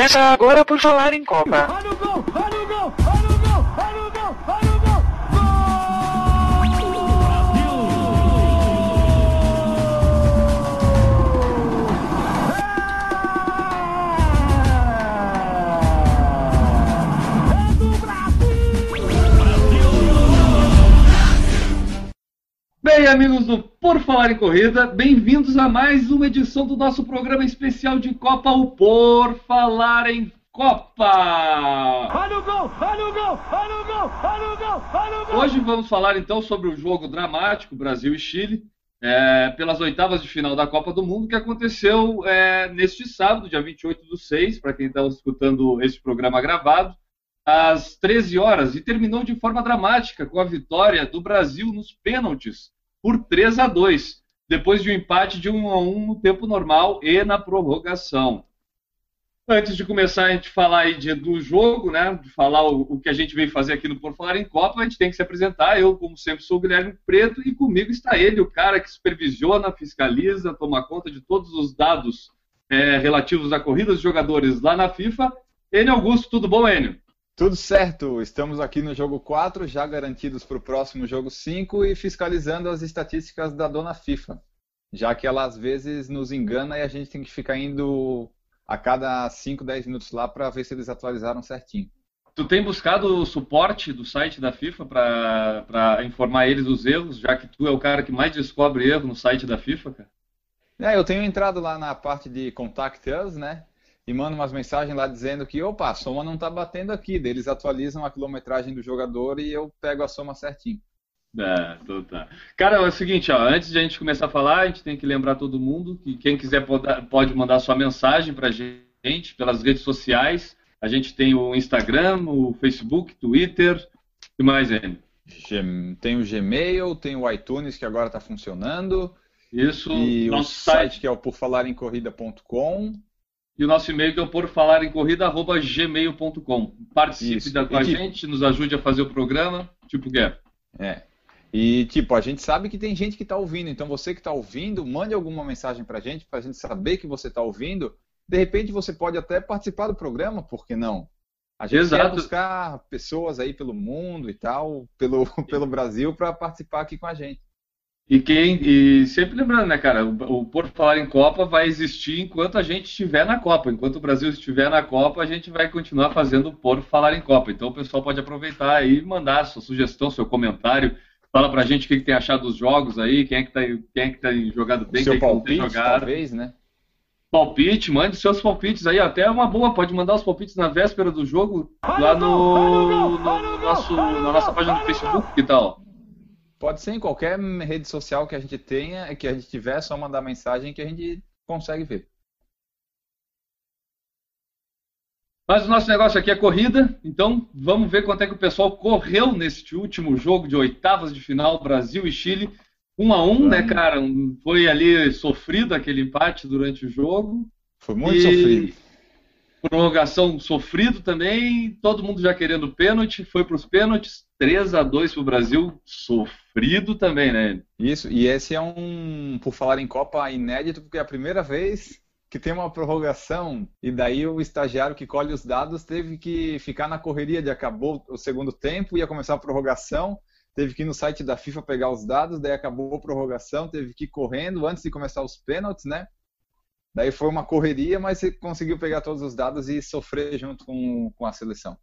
Começa agora por falar em Copa. Olha o gol! Bem, amigos do Por Falar em Corrida, bem-vindos a mais uma edição do nosso programa especial de Copa, o Por Falar em Copa. Olha o gol! Olha o gol! Olha o gol! Olha o gol! Olha o gol! Hoje vamos falar então sobre o jogo dramático Brasil e Chile, é, pelas oitavas de final da Copa do Mundo, que aconteceu é, neste sábado, dia 28 do 6, para quem está escutando este programa gravado, às 13 horas, e terminou de forma dramática com a vitória do Brasil nos pênaltis por 3 a 2, depois de um empate de 1 a 1 no tempo normal e na prorrogação. Antes de começar a gente falar aí de- do jogo, né, de falar o, o que a gente veio fazer aqui no Por Falar em Copa, a gente tem que se apresentar. Eu, como sempre, sou o Guilherme Preto e comigo está ele, o cara que supervisiona, fiscaliza, toma conta de todos os dados é, relativos a corridas de jogadores lá na FIFA. Enio Augusto, tudo bom, Enio? Tudo certo, estamos aqui no jogo 4, já garantidos para o próximo jogo 5 e fiscalizando as estatísticas da dona FIFA, já que ela às vezes nos engana e a gente tem que ficar indo a cada 5, 10 minutos lá para ver se eles atualizaram certinho. Tu tem buscado o suporte do site da FIFA para informar eles dos erros, já que tu é o cara que mais descobre erro no site da FIFA, cara? É, eu tenho entrado lá na parte de Contact Us, né? E mando umas mensagens lá dizendo que, opa, a soma não está batendo aqui. Eles atualizam a quilometragem do jogador e eu pego a soma certinho. É, então tá. Cara, é o seguinte, ó, antes de a gente começar a falar, a gente tem que lembrar todo mundo que quem quiser pode mandar sua mensagem pra gente pelas redes sociais. A gente tem o Instagram, o Facebook, Twitter e mais. Gem- Tem o Gmail, tem o iTunes que agora está funcionando. Isso, E o nosso site site que é o porfalarencorrida.com. e o nosso e-mail que é o porfalarencorrida@gmail.com. Participe Isso. da, com a E que- gente, nos ajude a fazer o programa, tipo o quê? É. E tipo, a gente sabe que tem gente que está ouvindo, então você que está ouvindo, mande alguma mensagem para a gente, para a gente saber que você está ouvindo. De repente você pode até participar do programa, por que não? A gente Exato. quer buscar pessoas aí pelo mundo e tal, pelo, pelo Brasil, para participar aqui com a gente. E quem e sempre lembrando, né, cara, o, o Por Falar em Copa vai existir enquanto a gente estiver na Copa. Enquanto o Brasil estiver na Copa, a gente vai continuar fazendo o Por Falar em Copa. Então o pessoal pode aproveitar aí e mandar sua sugestão, seu comentário. Fala pra gente o que, que tem achado dos jogos aí, quem é que tá, quem é que tá jogado bem, Seu quem é que palpite, jogado. talvez, né? Palpite, mande seus palpites aí, até uma boa, pode mandar os palpites na véspera do jogo, lá no, no nosso, na nossa página do Facebook, que tal? Pode ser em qualquer rede social que a gente tenha, que a gente tiver, é só mandar mensagem que a gente consegue ver. Mas o nosso negócio aqui é corrida, então vamos ver quanto é que o pessoal correu neste último jogo de oitavas de final, Brasil e Chile. Um a um, né, cara? Foi ali sofrido aquele empate durante o jogo. Foi muito E sofrido. Prorrogação sofrido também, todo mundo já querendo pênalti, foi para os pênaltis, 3 a 2 para o Brasil, sofrido também, né? Isso, e esse é um, por falar em Copa, inédito, porque é a primeira vez que tem uma prorrogação, e daí o estagiário que colhe os dados teve que ficar na correria de acabou o segundo tempo, ia começar a prorrogação, teve que ir no site da FIFA pegar os dados, daí acabou a prorrogação, teve que ir correndo antes de começar os pênaltis, né? Daí foi uma correria, mas você conseguiu pegar todos os dados e sofrer junto com, com a seleção.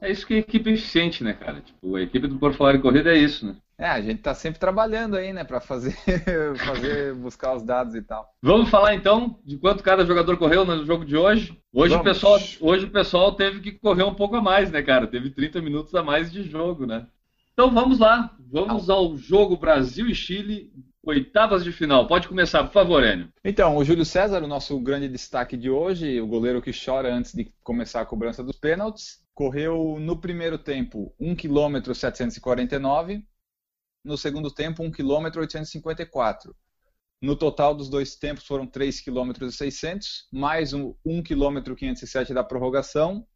É isso que é equipe eficiente, né, cara? Tipo, a equipe do Por Falar em Corrida é isso, né? É, a gente tá sempre trabalhando aí, né, para fazer, fazer, buscar os dados e tal. Vamos falar então de quanto cada jogador correu no jogo de hoje. Hoje o, pessoal, hoje o pessoal teve que correr um pouco a mais, né, cara? Teve 30 minutos a mais de jogo, né? Então vamos lá. Vamos ao jogo Brasil e Chile, oitavas de final. Pode começar, por favor, Enio. Então, o Júlio César, o nosso grande destaque de hoje, o goleiro que chora antes de começar a cobrança dos pênaltis, correu no primeiro tempo 1 km 749, no segundo tempo 1 km 854. No total dos dois tempos foram 3 km e 600, mais um 1 km 507 da prorrogação,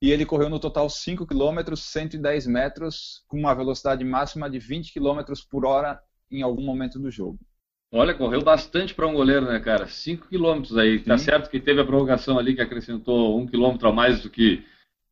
e ele correu no total 5 km 110 metros, com uma velocidade máxima de 20 km por hora em algum momento do jogo. Olha, correu bastante para um goleiro, né, cara? 5 quilômetros aí. Sim. Tá certo que teve a prorrogação ali que acrescentou um quilômetro a mais do que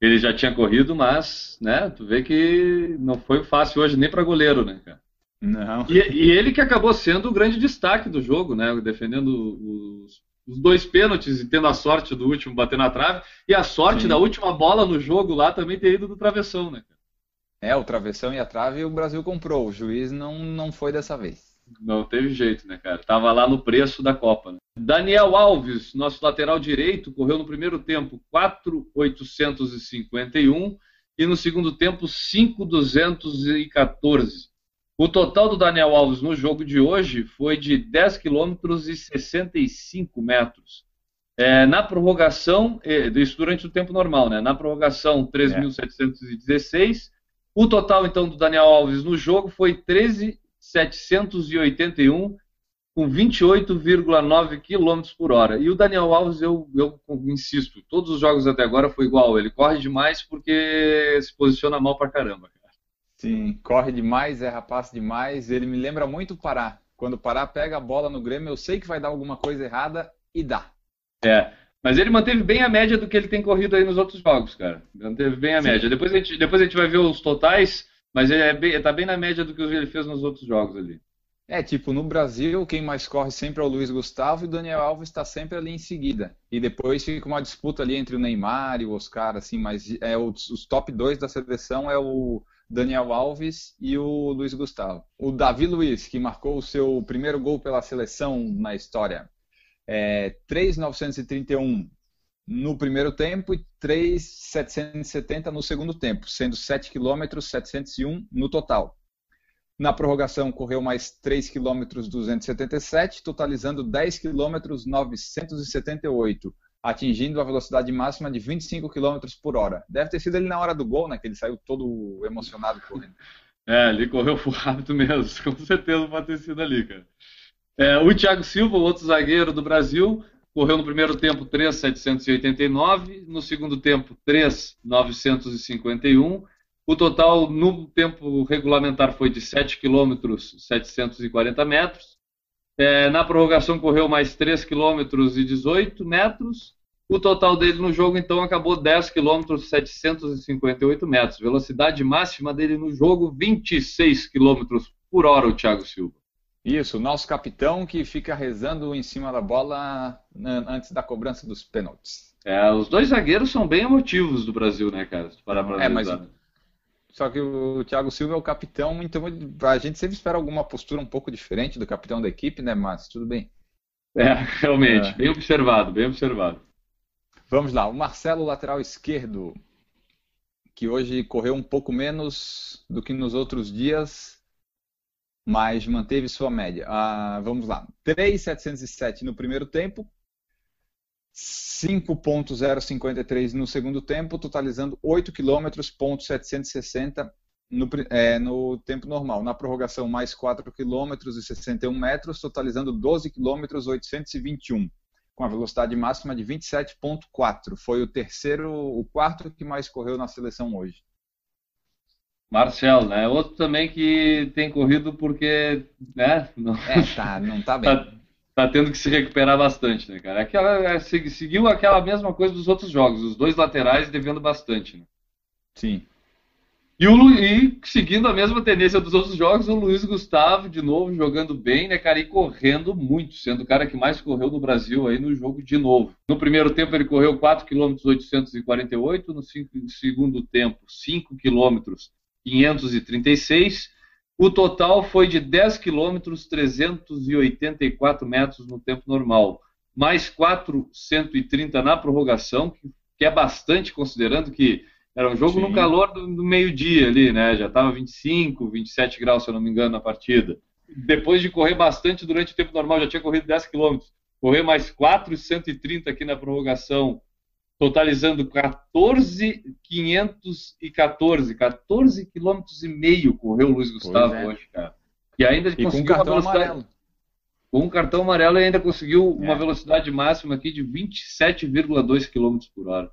ele já tinha corrido, mas, né, tu vê que não foi fácil hoje nem para goleiro, né, cara? Não. E, e, ele que acabou sendo o grande destaque do jogo, né, defendendo os, os, dois pênaltis e tendo a sorte do último bater na trave e a sorte Sim. da última bola no jogo lá também ter ido do travessão, né, cara? É, o travessão e a trave o Brasil comprou, o juiz não, não foi dessa vez. Não teve jeito, né, cara? Tava lá no preço da Copa. Né? Daniel Alves, nosso lateral direito, correu no primeiro tempo 4,851 e no segundo tempo 5,214. O total do Daniel Alves no jogo de hoje foi de 10 km e 65 metros. É, na prorrogação, é, isso durante o tempo normal, né? Na prorrogação, 3.716. O total, então, do Daniel Alves no jogo foi 13 781 com 28,9 km por hora. E o Daniel Alves, eu, eu insisto, todos os jogos até agora foi igual. Ele corre demais porque se posiciona mal pra caramba. Cara. Sim, corre demais, é rapaz demais. Ele me lembra muito o Pará. Quando o Pará pega a bola no Grêmio, eu sei que vai dar alguma coisa errada e dá. É, mas ele manteve bem a média do que ele tem corrido aí nos outros jogos, cara. Manteve bem a Sim. média. Depois a, gente, depois a gente vai ver os totais. Mas ele é bem, tá bem na média do que ele fez nos outros jogos ali. É, tipo, no Brasil, quem mais corre sempre é o Luiz Gustavo e o Daniel Alves está sempre ali em seguida. E depois fica uma disputa ali entre o Neymar e o Oscar, assim, mas é os, os top 2 da seleção é o Daniel Alves e o Luiz Gustavo. O Davi Luiz, que marcou o seu primeiro gol pela seleção na história, é 3,931 no primeiro tempo e 3,770 no segundo tempo, sendo 7 km 701 no total. Na prorrogação, correu mais 3 km 277, totalizando 10 km 978, atingindo a velocidade máxima de 25 km por hora. Deve ter sido ele na hora do gol, né? Que ele saiu todo emocionado correndo. É, ele correu rápido mesmo, com certeza pode ter sido ali, cara. É, o Thiago Silva, outro zagueiro do Brasil, Correu no primeiro tempo 3,789, no segundo tempo 3,951. O total no tempo regulamentar foi de 7 km 740 metros. É, na prorrogação correu mais 3 km e 18 metros. O total dele no jogo então acabou 10 km 758 metros. Velocidade máxima dele no jogo 26 km por hora, o Thiago Silva. Isso, o nosso capitão que fica rezando em cima da bola né, antes da cobrança dos pênaltis. É, os dois zagueiros são bem emotivos do Brasil, né, cara? Para é, mas só que o Thiago Silva é o capitão, então a gente sempre espera alguma postura um pouco diferente do capitão da equipe, né, mas tudo bem. É, realmente, é. bem observado, bem observado. Vamos lá, o Marcelo, lateral esquerdo, que hoje correu um pouco menos do que nos outros dias, mas manteve sua média. Ah, vamos lá. 3,707 no primeiro tempo, 5.053 no segundo tempo, totalizando 8 km, ponto 760 no, é, no tempo normal. Na prorrogação, mais 4 km e 61 metros, totalizando 12 km 821, com a velocidade máxima de 27.4. Foi o terceiro, o quarto que mais correu na seleção hoje. Marcel, né? Outro também que tem corrido porque, né? Não, é, tá, não tá bem. tá, tá, tendo que se recuperar bastante, né, cara? Aquela, é, seguiu aquela mesma coisa dos outros jogos, os dois laterais devendo bastante, né? Sim. E, o, e seguindo a mesma tendência dos outros jogos, o Luiz Gustavo, de novo, jogando bem, né, cara, e correndo muito, sendo o cara que mais correu no Brasil aí no jogo de novo. No primeiro tempo ele correu 4 km 848, no segundo tempo 5 km 536. O total foi de 10 quilômetros 384 metros no tempo normal, mais 430 na prorrogação, que, é bastante considerando que era um jogo Sim. no calor do, do meio-dia ali, né? Já estava 25, 27 graus, se eu não me engano, na partida. Depois de correr bastante durante o tempo normal, já tinha corrido 10 quilômetros. Correr mais 430 aqui na prorrogação, totalizando 14,514, 14 quilômetros e meio correu o Luiz Gustavo é. hoje, cara. E ainda e conseguiu com uma velocidade amarelo. com um cartão amarelo e ainda conseguiu uma é. velocidade máxima aqui de 27,2 km por hora.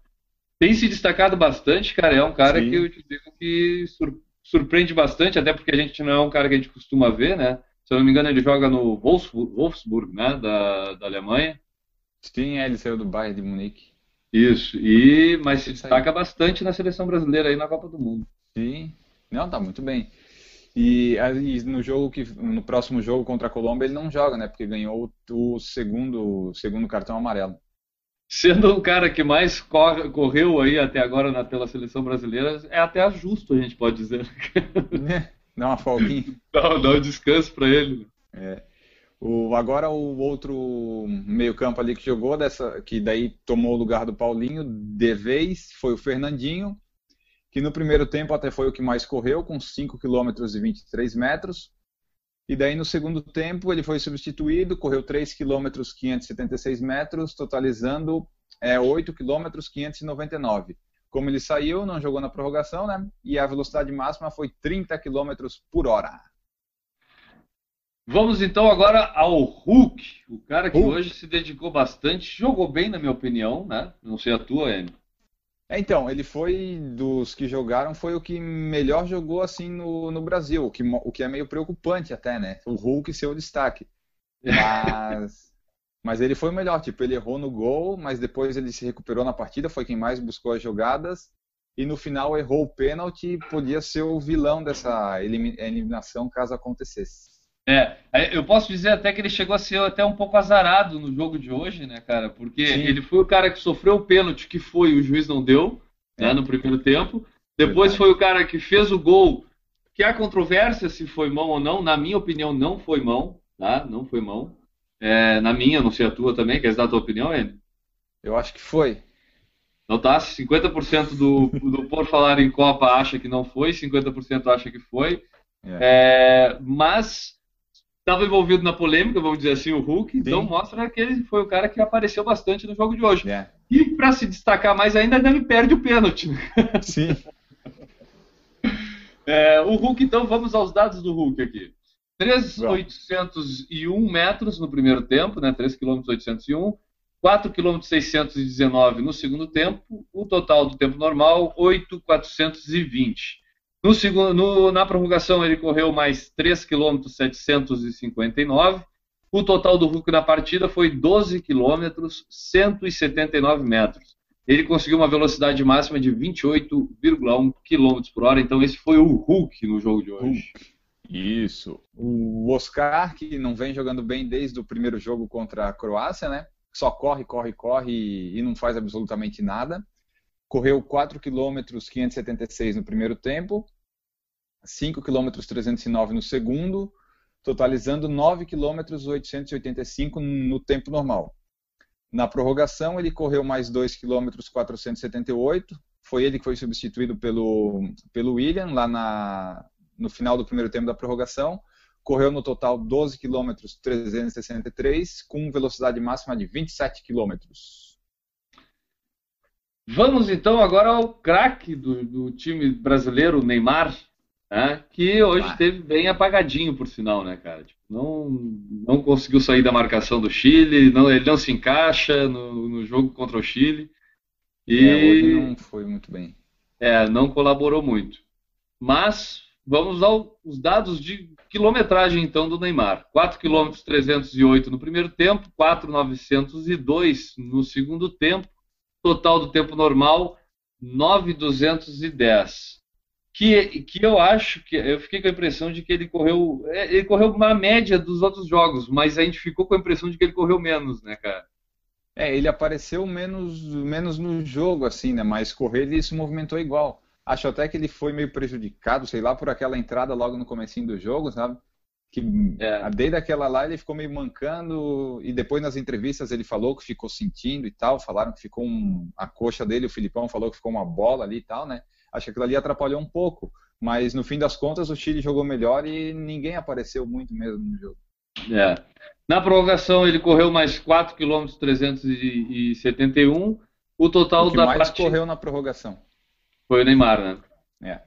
Tem se destacado bastante, cara. É um cara Sim. que eu te digo que sur surpreende bastante, até porque a gente não é um cara que a gente costuma ver, né? Se eu não me engano, ele joga no Wolfsburg, Wolfsburg né, da, da Alemanha. Sim, é, ele saiu do Bayern de Munique. Isso, e, mas se destaca bastante na seleção brasileira aí na Copa do Mundo. Sim, não, tá muito bem. E, no jogo que no próximo jogo contra a Colômbia ele não joga, né? Porque ganhou o, segundo segundo cartão amarelo. Sendo o cara que mais corre, correu aí até agora na, pela seleção brasileira, é até justo, a gente pode dizer. É, dá uma folguinha. Dá, dá um descanso para ele. É. O, agora o outro meio-campo ali que jogou, dessa, que daí tomou o lugar do Paulinho, de vez, foi o Fernandinho, que no primeiro tempo até foi o que mais correu, com 5 km e 23 metros. E daí no segundo tempo ele foi substituído, correu 3 km 576 metros, totalizando é, 8 km 599. Como ele saiu, não jogou na prorrogação, né? E a velocidade máxima foi 30 km por hora. Vamos então agora ao Hulk, o cara que Hulk. hoje se dedicou bastante, jogou bem na minha opinião, né? Não sei a tua, Enio. É, então, ele foi dos que jogaram, foi o que melhor jogou assim no, no Brasil, o que, o que é meio preocupante até, né? O Hulk ser o destaque. Mas, mas ele foi o melhor, tipo, ele errou no gol, mas depois ele se recuperou na partida, foi quem mais buscou as jogadas e no final errou o pênalti e podia ser o vilão dessa eliminação caso acontecesse. É, eu posso dizer até que ele chegou a ser até um pouco azarado no jogo de hoje, né, cara? Porque Sim. ele foi o cara que sofreu o pênalti que foi, o juiz não deu, né, é. né, no primeiro tempo. Depois Verdade. foi o cara que fez o gol, que há controvérsia se foi mão ou não. Na minha opinião, não foi mão, tá? Não foi mão. É, na minha, não sei a tua também, quer dar a tua opinião, Enio? Eu acho que foi. Não tá? 50% do, do Por Falar em Copa acha que não foi, 50% acha que foi. É. É, mas estava envolvido na polêmica, vamos dizer assim, o Hulk, então Sim. então mostra que ele foi o cara que apareceu bastante no jogo de hoje. É. E para se destacar mais ainda, ainda me perde o pênalti. Sim. é, o Hulk, então, vamos aos dados do Hulk aqui. 3,801 metros no primeiro tempo, né? 3 km 801, 4 km 619 no segundo tempo, o total do tempo normal 8,420. No segundo, no, na prorrogação ele correu mais 3 km 759. O total do Hulk na partida foi 12 km 179 metros. Ele conseguiu uma velocidade máxima de 28,1 km por hora. Então esse foi o Hulk no jogo de hoje. Isso. O Oscar, que não vem jogando bem desde o primeiro jogo contra a Croácia, né? Só corre, corre, corre e não faz absolutamente nada correu 4 km 576 no primeiro tempo, 5 km 309 no segundo, totalizando 9 km 885 no tempo normal. Na prorrogação, ele correu mais 2 km 478. Foi ele que foi substituído pelo, pelo William lá na, no final do primeiro tempo da prorrogação. Correu no total 12 km 363 com velocidade máxima de 27 km. Vamos então agora ao craque do, do, time brasileiro, Neymar, né, que hoje esteve bem apagadinho, por sinal, né, cara? Tipo, não, não conseguiu sair da marcação do Chile, não, ele não se encaixa no, no jogo contra o Chile. E é, hoje não foi muito bem. É, não colaborou muito. Mas vamos aos dados de quilometragem então do Neymar. 4 km 308 no primeiro tempo, 4,902 no segundo tempo total do tempo normal 9,210. Que, que eu acho que eu fiquei com a impressão de que ele correu é, ele correu uma média dos outros jogos, mas a gente ficou com a impressão de que ele correu menos, né, cara? É, ele apareceu menos menos no jogo assim, né, mas correr ele se movimentou igual. Acho até que ele foi meio prejudicado, sei lá, por aquela entrada logo no comecinho do jogo, sabe? Que é. desde aquela lá ele ficou meio mancando e depois nas entrevistas ele falou que ficou sentindo e tal, falaram que ficou um, a coxa dele, o Filipão falou que ficou uma bola ali e tal, né? Acho que aquilo ali atrapalhou um pouco, mas no fim das contas o Chile jogou melhor e ninguém apareceu muito mesmo no jogo. É. Na prorrogação ele correu mais 4 km 371, o total o que da mais partida... correu na prorrogação. Foi o Neymar, né? É.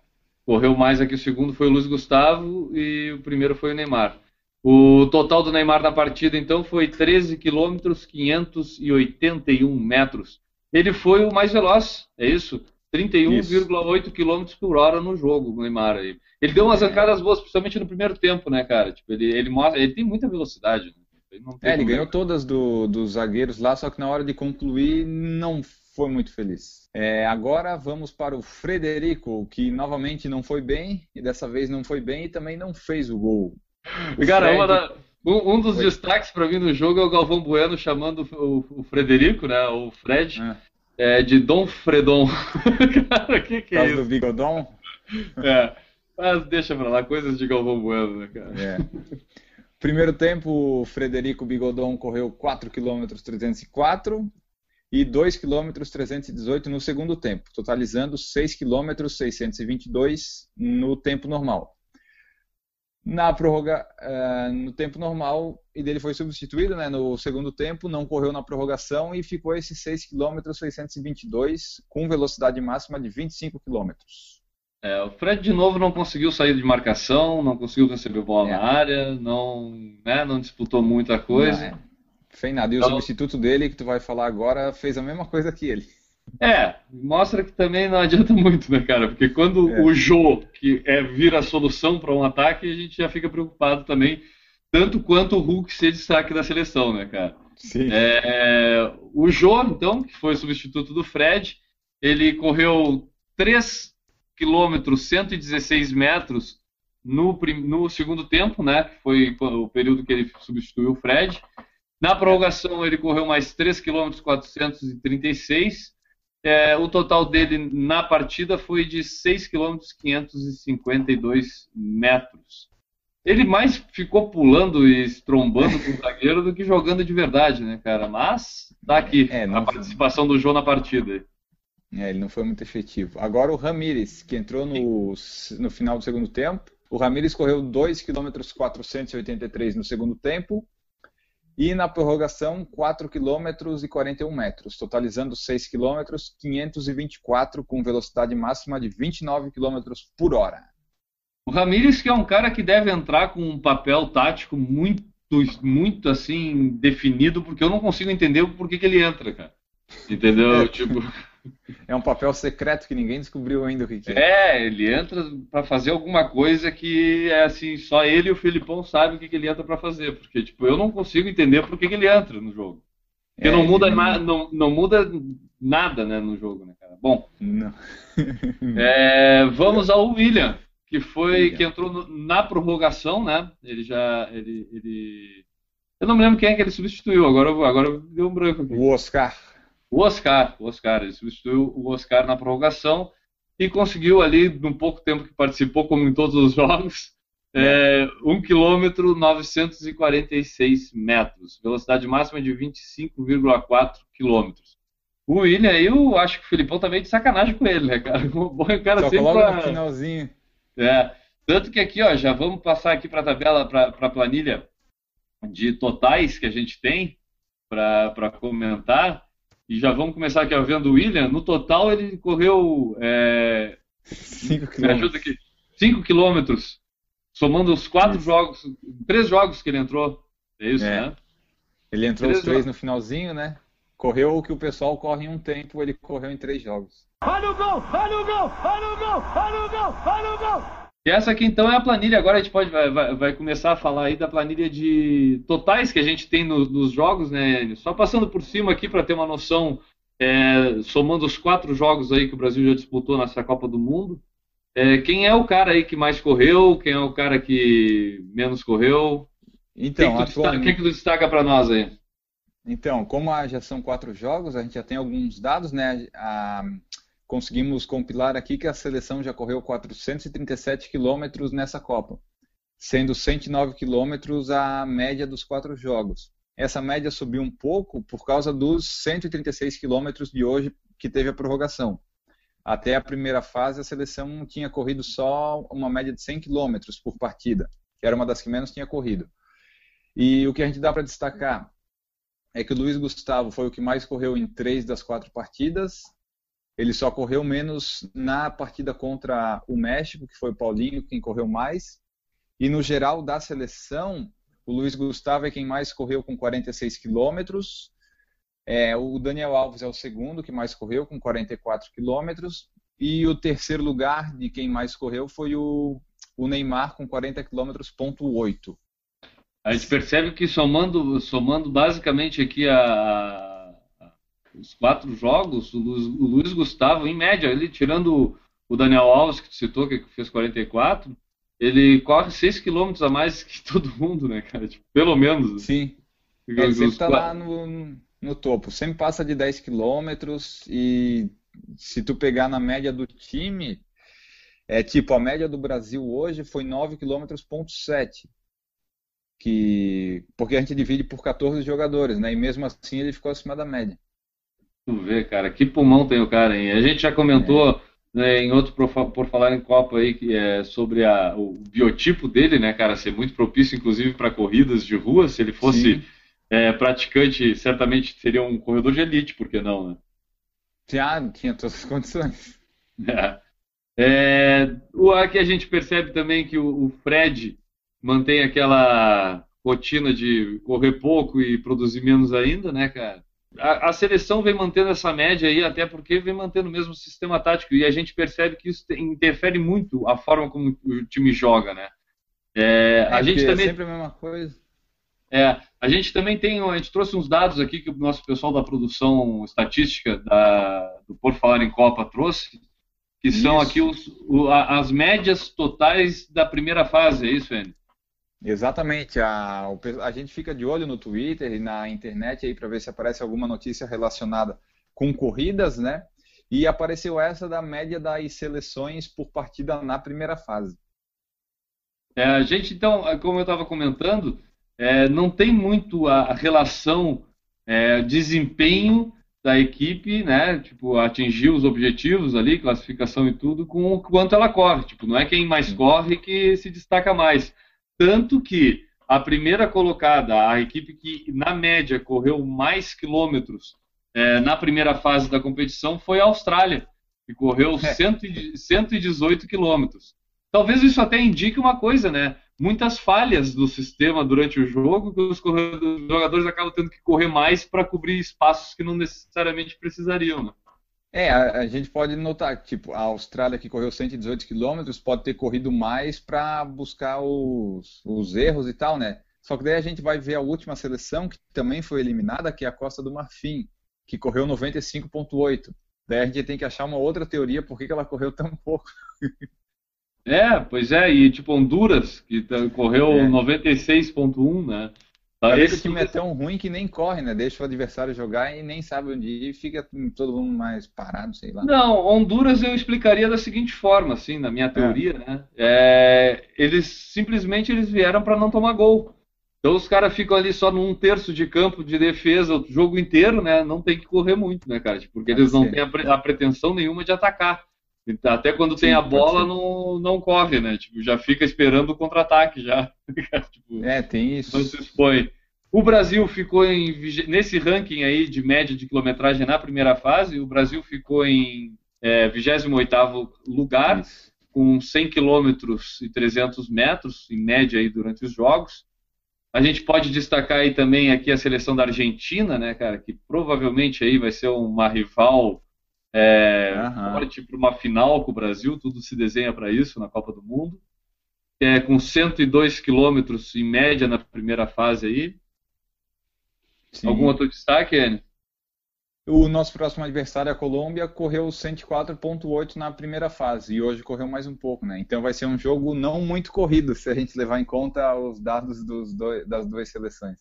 Correu mais aqui, o segundo foi o Luiz Gustavo e o primeiro foi o Neymar. O total do Neymar na partida, então, foi 13 quilômetros 581 metros. Ele foi o mais veloz, é isso? 31,8 km por hora no jogo, o Neymar. Ele deu umas arrancadas boas, principalmente no primeiro tempo, né, cara? Tipo, ele, ele mostra, ele tem muita velocidade. Né? Ele é, ele ganhou todas do, dos zagueiros lá, só que na hora de concluir não foi muito feliz. É, agora vamos para o Frederico, que novamente não foi bem, e dessa vez não foi bem e também não fez o gol. O cara, Fred... da, um, um, dos foi. destaques para mim no jogo é o Galvão Bueno chamando o, o Frederico, né, o Fred, é. É, de Dom Fredon. cara, o que, que é isso? do Bigodon? É, mas deixa pra lá, coisas de Galvão Bueno, né, cara? É. Primeiro tempo, o Frederico Bigodon correu 4 km 304 e 2 km 318 no segundo tempo, totalizando 6 km 622 no tempo normal. Na prorroga, uh, no tempo normal, e dele foi substituído né, no segundo tempo, não correu na prorrogação e ficou esses 6 km 622 com velocidade máxima de 25 km. É, o Fred de novo não conseguiu sair de marcação, não conseguiu receber bola é. na área, não, né, não disputou muita coisa. Não, é. Fez nada. E então, o substituto dele, que tu vai falar agora, fez a mesma coisa que ele. É, mostra que também não adianta muito, né, cara? Porque quando é. o Jô, que é vira a solução para um ataque, a gente já fica preocupado também, tanto quanto o Hulk ser destaque da seleção, né, cara? Sim. É, o Jô, então, que foi o substituto do Fred, ele correu 3 quilômetros, 116 metros no, no segundo tempo, né? Que foi o período que ele substituiu o Fred. Na prorrogação ele correu mais 3 km 436. É, o total dele na partida foi de 6 km 552 metros. Ele mais ficou pulando e estrombando com o zagueiro do que jogando de verdade, né, cara? Mas tá aqui é, a participação do João na partida. É, ele não foi muito efetivo. Agora o Ramires, que entrou no, no final do segundo tempo. O Ramires correu 2 km 483 no segundo tempo e na prorrogação 4 km e 41 metros, totalizando 6 km 524 com velocidade máxima de 29 km por hora. O Ramires que é um cara que deve entrar com um papel tático muito muito assim definido, porque eu não consigo entender por que, que ele entra, cara. Entendeu? É. Tipo é um papel secreto que ninguém descobriu ainda o que, que é. É, ele entra para fazer alguma coisa que é assim, só ele e o Filipão sabem o que, que ele entra para fazer. Porque, tipo, eu não consigo entender por que, que ele entra no jogo. Porque é, não, muda não... não, não muda nada né, no jogo, né, cara? Bom. é, vamos ao William, que foi William. que entrou no, na prorrogação, né? Ele já. Ele, ele... Eu não me lembro quem é que ele substituiu, agora, agora deu um branco aqui. O Oscar o Oscar. O Oscar, ele substituiu o Oscar na prorrogação e conseguiu ali, no pouco tempo que participou, como em todos os jogos, é, 1 km 946 metros, velocidade máxima de 25,4 km. O William aí, eu acho que o Filipão tá meio de sacanagem com ele, né, cara? O cara Só sempre pra... no finalzinho. É, tanto que aqui, ó, já vamos passar aqui para a tabela, para a planilha de totais que a gente tem para comentar. E já vamos começar aqui vendo o William. No total, ele correu. 5 é, quilômetros. 5 quilômetros. Somando os quatro isso. jogos. Três jogos que ele entrou. É isso, é. né? Ele entrou três os três jogos. no finalzinho, né? Correu o que o pessoal corre em um tempo, ele correu em três jogos. Olha o gol! Olha o gol! Olha o gol! Olha o gol! Olha o gol! E essa aqui então é a planilha. Agora a gente pode vai, vai começar a falar aí da planilha de totais que a gente tem no, nos jogos, né? Só passando por cima aqui para ter uma noção, é, somando os quatro jogos aí que o Brasil já disputou nessa Copa do Mundo. É, quem é o cara aí que mais correu? Quem é o cara que menos correu? Então, quem que tu atualmente... destaca, que tu destaca para nós aí? Então, como já são quatro jogos, a gente já tem alguns dados, né? A, conseguimos compilar aqui que a seleção já correu 437 quilômetros nessa Copa, sendo 109 quilômetros a média dos quatro jogos. Essa média subiu um pouco por causa dos 136 quilômetros de hoje que teve a prorrogação. Até a primeira fase, a seleção tinha corrido só uma média de 100 quilômetros por partida, que era uma das que menos tinha corrido. E o que a gente dá para destacar é que o Luiz Gustavo foi o que mais correu em três das quatro partidas, ele só correu menos na partida contra o México, que foi o Paulinho quem correu mais. E no geral da seleção, o Luiz Gustavo é quem mais correu com 46 quilômetros. É, o Daniel Alves é o segundo que mais correu com 44 quilômetros. E o terceiro lugar de quem mais correu foi o, o Neymar com 40 km, ponto 8. A gente percebe que somando, somando basicamente aqui a, os quatro jogos, o Luiz, o Luiz, Gustavo, em média, ele tirando o Daniel Alves, que tu citou, que fez 44, ele corre 6 km a mais que todo mundo, né, cara? Tipo, pelo menos. Sim. Ele sempre está lá no, no topo, sempre passa de 10 km e se tu pegar na média do time, é tipo, a média do Brasil hoje foi 9 km, ponto 7. Que, porque a gente divide por 14 jogadores, né? E mesmo assim ele ficou acima da média. Vê, cara, que pulmão tem o cara, hein? A gente já comentou é. né, em outro por, falar em Copa aí que é sobre a, o biotipo dele, né, cara, ser muito propício, inclusive, para corridas de rua. Se ele fosse é, praticante, certamente seria um corredor de elite, por que não, né? Já tinha todas as condições. É. É, o, aqui a gente percebe também que o, o Fred mantém aquela rotina de correr pouco e produzir menos ainda, né, cara? A, a, seleção vem mantendo essa média aí, até porque vem mantendo o mesmo sistema tático, e a gente percebe que isso interfere muito a forma como o time joga, né? É, a é, gente também... é sempre a mesma coisa. É, a gente também tem, a gente trouxe uns dados aqui que o nosso pessoal da produção estatística da, do Por Falar em Copa trouxe, que isso. são aqui os, o, as médias totais da primeira fase, é isso, Enio? Exatamente. A, a gente fica de olho no Twitter e na internet aí para ver se aparece alguma notícia relacionada com corridas, né? E apareceu essa da média das seleções por partida na primeira fase. É, a gente, então, como eu estava comentando, é, não tem muito a, relação é, desempenho da equipe, né? Tipo, atingir os objetivos ali, classificação e tudo, com o quanto ela corre. Tipo, não é quem mais corre que se destaca mais. Tanto que a primeira colocada, a equipe que na média correu mais quilômetros é, na primeira fase da competição foi a Austrália, que correu é. 118 quilômetros. Talvez isso até indique uma coisa, né? muitas falhas do sistema durante o jogo que os, jogadores acabam tendo que correr mais para cobrir espaços que não necessariamente precisariam. Né? É, a, a, gente pode notar que tipo, a Austrália que correu 118 quilômetros pode ter corrido mais para buscar os, os erros e tal, né? Só que daí a gente vai ver a última seleção que também foi eliminada, que é a Costa do Marfim, que correu 95.8. Daí a gente tem que achar uma outra teoria por que ela correu tão pouco. É, pois é, e tipo Honduras, que tá, correu é. 96.1, né? Tá, esse time é tão ruim que nem corre, né? Deixa o adversário jogar e nem sabe onde ir, fica todo mundo mais parado, sei lá. Não, Honduras eu explicaria da seguinte forma, assim, na minha teoria, é. né? É, eles simplesmente eles vieram para não tomar gol. Então os caras ficam ali só num terço de campo de defesa o jogo inteiro, né? Não tem que correr muito, né, cara? Porque eles não têm a, a pretensão nenhuma de atacar. Até quando Sim, tem a bola, não, não corre, né? Tipo, já fica esperando o contra-ataque já. tipo, é, tem isso. Não se expõe. O Brasil ficou em nesse ranking aí de média de quilometragem na primeira fase, o Brasil ficou em é, 28º lugar, isso. com 100 quilômetros e 300 metros em média aí durante os jogos. A gente pode destacar aí também aqui a seleção da Argentina, né, cara, que provavelmente aí vai ser uma rival é, uhum. forte para uma final com o Brasil, tudo se desenha para isso na Copa do Mundo. É, com 102 quilômetros em média na primeira fase aí. Sim. Algum outro destaque, Enio? O nosso próximo adversário, a Colômbia, correu 104.8 na primeira fase e hoje correu mais um pouco, né? Então vai ser um jogo não muito corrido se a gente levar em conta os dados dois, das duas seleções.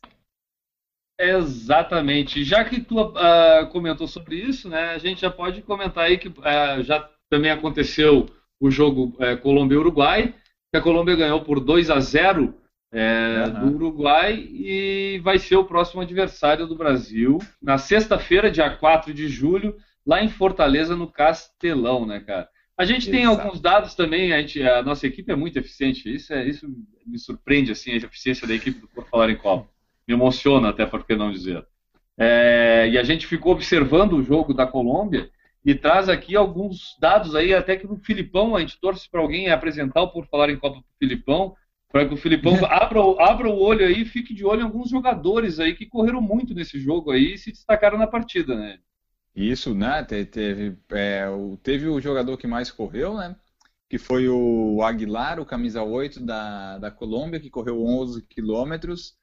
Exatamente. Já que tu uh, comentou sobre isso, né, a gente já pode comentar aí que uh, já também aconteceu o jogo uh, Colômbia-Uruguai, que a Colômbia ganhou por 2 a 0 uhum. do Uruguai e vai ser o próximo adversário do Brasil na sexta-feira, dia 4 de julho, lá em Fortaleza, no Castelão, né, cara? A gente tem Exato. alguns dados também, a, gente, a, nossa equipe é muito eficiente, isso, é, isso me surpreende, assim, a eficiência da equipe do Por Falar em Copa me emociona até por que não dizer. É, e a gente ficou observando o jogo da Colômbia e traz aqui alguns dados aí, até que o Filipão, a gente torce para alguém apresentar o Por Falar em Copa para o Filipão, para que o Filipão abra, abra o olho aí e fique de olho em alguns jogadores aí que correram muito nesse jogo aí e se destacaram na partida, né? Isso, né? Teve, é, teve o jogador que mais correu, né? Que foi o Aguilar, o camisa 8 da, da Colômbia, que correu 11 quilômetros.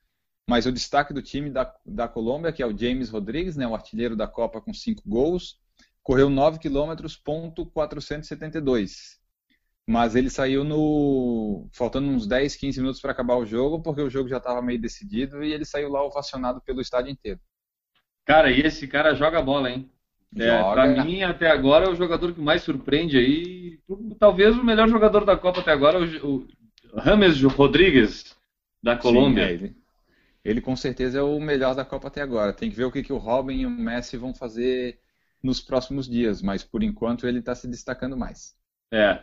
Mas o destaque do time da, da Colômbia, que é o James Rodrigues, né? O artilheiro da Copa com 5 gols, correu 9 quilômetros, ponto 472. Mas ele saiu no. faltando uns 10, 15 minutos para acabar o jogo, porque o jogo já estava meio decidido e ele saiu lá ovacionado pelo estádio inteiro. Cara, e esse cara joga bola, hein? É, para mim, até agora, é o jogador que mais surpreende aí. Talvez o melhor jogador da Copa até agora, o, o Rames Rodrigues, da Colômbia. Sim, é ele. Ele com certeza é o melhor da Copa até agora. Tem que ver o que, que o Robin e o Messi vão fazer nos próximos dias, mas por enquanto ele está se destacando mais. É.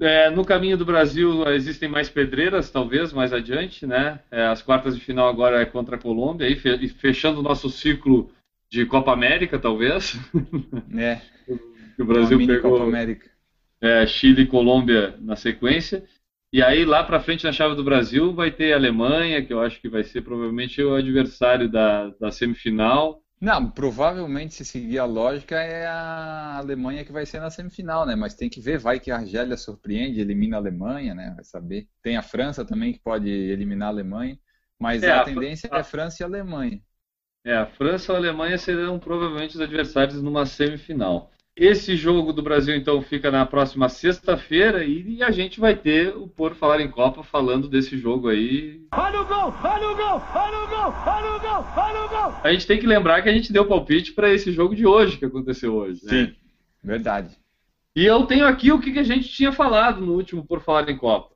é. No caminho do Brasil existem mais pedreiras, talvez, mais adiante, né? É, as quartas de final agora é contra a Colômbia, e fechando o nosso ciclo de Copa América, talvez. É. o Brasil pegou Copa América. É, Chile e Colômbia na sequência. E aí, lá para frente, na chave do Brasil, vai ter a Alemanha, que eu acho que vai ser provavelmente o adversário da, da semifinal. Não, provavelmente, se seguir a lógica, é a Alemanha que vai ser na semifinal, né? Mas tem que ver, vai que a Argélia surpreende, elimina a Alemanha, né? Vai saber. Tem a França também que pode eliminar a Alemanha. Mas é, a, a tendência a... é França e Alemanha. É, a França ou a Alemanha serão provavelmente os adversários numa semifinal. Esse jogo do Brasil, então, fica na próxima sexta-feira e a gente vai ter o Por Falar em Copa falando desse jogo aí. Olha o gol! Olha o gol! Olha o gol! Olha o gol! Olha o gol! A gente tem que lembrar que a gente deu palpite para esse jogo de hoje que aconteceu hoje. Né? Sim, verdade. E eu tenho aqui o que a gente tinha falado no último Por Falar em Copa.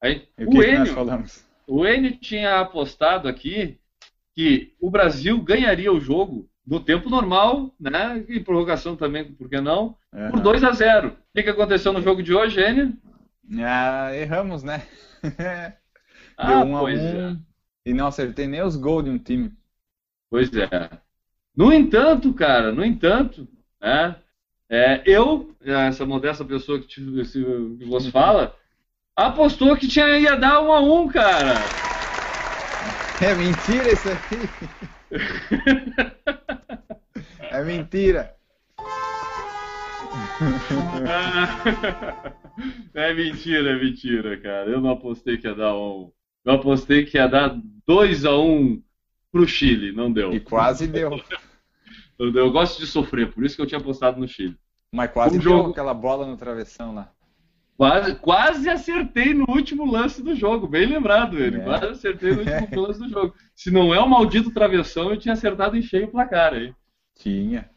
Aí, o, o Enio, o Enio tinha apostado aqui que o Brasil ganharia o jogo no tempo normal, né? E prorrogação também, por que não? Uhum. Por 2 a 0 O que, que aconteceu no jogo de hoje, Enio? Ah, erramos, né? ah, um pois um, é. E não acertei nem os gols de um time. Pois é. No entanto, cara, no entanto, né? É, eu, essa modesta pessoa que, te, que você fala, apostou que tinha ia dar um a um, cara. É mentira isso aqui. é mentira. é mentira, é mentira, cara. Eu não apostei que ia dar um. Eu apostei que ia dar 2 a 1 um pro Chile, não deu. E quase deu. Eu gosto de sofrer, por isso que eu tinha apostado no Chile. Mas quase um deu jogo... aquela bola no travessão lá. Quase, quase acertei no último lance do jogo, bem lembrado ele. É. Quase acertei no último lance do jogo. Se não é o maldito travessão, eu tinha acertado em cheio o placar aí. Tinha.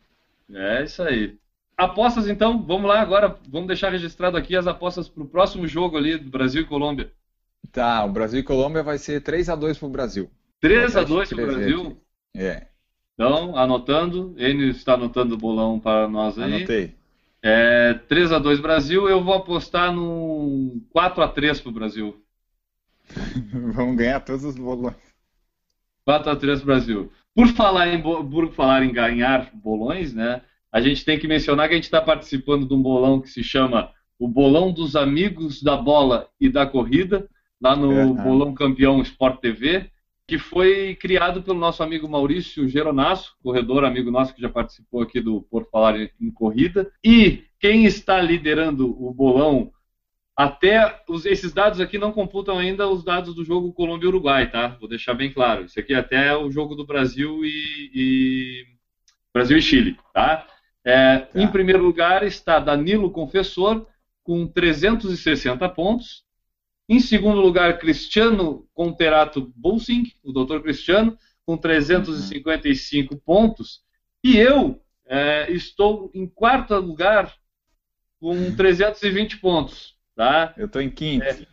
É isso aí. Apostas então, vamos lá agora, vamos deixar registrado aqui as apostas para o próximo jogo ali do Brasil e Colômbia. Tá, o Brasil e Colômbia vai ser 3 a 2 para o Brasil. 3 a 2 para o Brasil? É. Então, anotando, ele está anotando o bolão para nós aí. Anotei. É, 3 a 2 Brasil, eu vou apostar no 4 a 3 pro Brasil. Vamos ganhar todos os bolões. 4 a 3 Brasil. Por falar em por falar em ganhar bolões, né? A gente tem que mencionar que a gente está participando de um bolão que se chama o Bolão dos Amigos da Bola e da Corrida, lá no é, Bolão Campeão Sport TV que foi criado pelo nosso amigo Maurício Geronasso, corredor amigo nosso que já participou aqui do Por Falar em Corrida. E quem está liderando o bolão, até os, esses dados aqui não computam ainda os dados do jogo Colômbia-Uruguai, tá? Vou deixar bem claro. Isso aqui é até o jogo do Brasil e, e Brasil e Chile, tá? É, tá? Em primeiro lugar está Danilo Confessor com 360 pontos. Em segundo lugar, Cristiano Conterato Bulsing, o doutor Cristiano, com 355 uhum. pontos. E eu é, estou em quarto lugar com 320 pontos. Tá? Eu estou em quinto. É,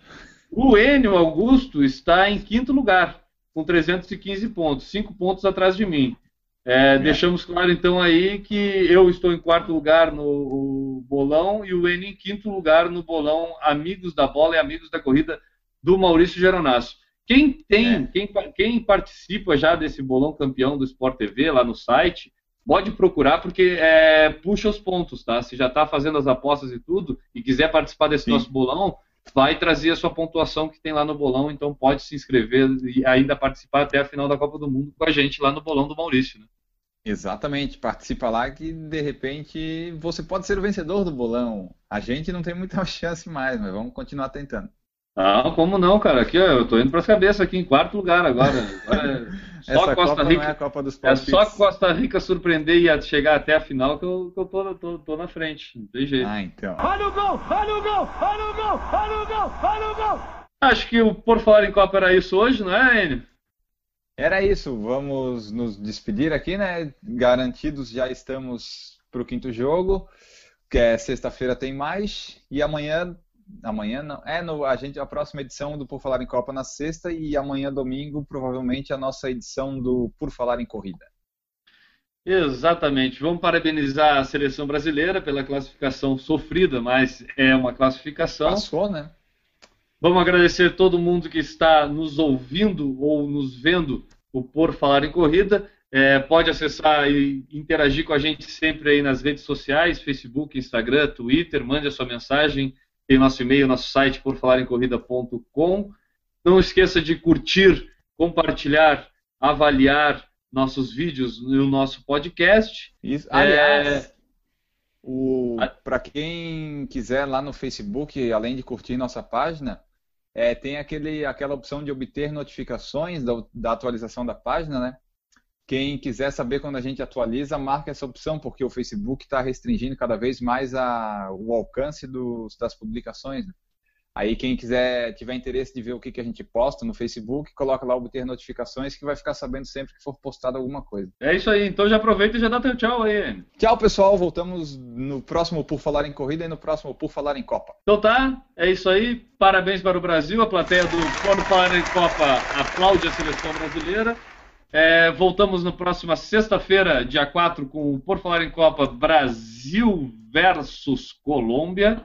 o Enio Augusto está em quinto lugar, com 315 pontos, cinco pontos atrás de mim. É, é. Deixamos claro então aí que eu estou em quarto lugar no bolão e o N em quinto lugar no bolão Amigos da Bola e Amigos da Corrida do Maurício Geronasso. Quem tem, é. quem, quem participa já desse bolão campeão do Sport TV lá no site, pode procurar porque é, puxa os pontos, tá? Se já está fazendo as apostas e tudo e quiser participar desse Sim. nosso bolão, vai trazer a sua pontuação que tem lá no bolão, então pode se inscrever e ainda participar até a final da Copa do Mundo com a gente lá no bolão do Maurício, né? Exatamente, participa lá que de repente você pode ser o vencedor do bolão. A gente não tem muita chance mais, mas vamos continuar tentando. Não, como não, cara? Aqui, ó, eu tô indo para as cabeças aqui em quarto lugar agora. agora é só Essa Costa Copa Rica. não é a Copa dos É só Costa Rica surpreender e chegar até a final que eu, que eu tô, tô- tô na frente. Não tem jeito. Ah, então. Olha o gol! Olha o gol! Olha o gol! Olha o gol! Olha o gol! Acho que o Por Falar em Copa era isso hoje, não é, Enio? Era isso, vamos nos despedir aqui, né? Garantidos já estamos para o quinto jogo, que é sexta-feira tem mais, e amanhã, amanhã não, é no, a gente a próxima edição do Por Falar em Copa na sexta e amanhã domingo provavelmente a nossa edição do Por Falar em Corrida. Exatamente. Vamos parabenizar a seleção brasileira pela classificação sofrida, mas é uma classificação. Passou, né? Vamos agradecer todo mundo que está nos ouvindo ou nos vendo o Por Falar em Corrida. É, pode acessar e interagir com a gente sempre aí nas redes sociais, Facebook, Instagram, Twitter. Mande a sua mensagem. Tem nosso e-mail, nosso site porfalarencorrida.com. Não esqueça de curtir, compartilhar, avaliar nossos vídeos no nosso podcast. Isso. É. Aliás, o A- para quem quiser lá no Facebook, além de curtir nossa página, é, tem aquele, aquela opção de obter notificações da, da atualização da página, né? Quem quiser saber quando a gente atualiza, marca essa opção, porque o Facebook está restringindo cada vez mais a, o alcance dos, das publicações. né? Aí quem quiser, tiver interesse de ver o que, que a gente posta no Facebook, coloca lá obter notificações que vai ficar sabendo sempre que for postado alguma coisa. É isso aí. Então já aproveita e já dá teu tchau aí. Tchau, pessoal. Voltamos no próximo Por Falar em Corrida e no próximo Por Falar em Copa. Então tá, é isso aí. Parabéns para o Brasil. A plateia do Por Falar em Copa aplaude a seleção brasileira. É, voltamos na próxima sexta-feira, dia 4, com o Por Falar em Copa Brasil versus Colômbia.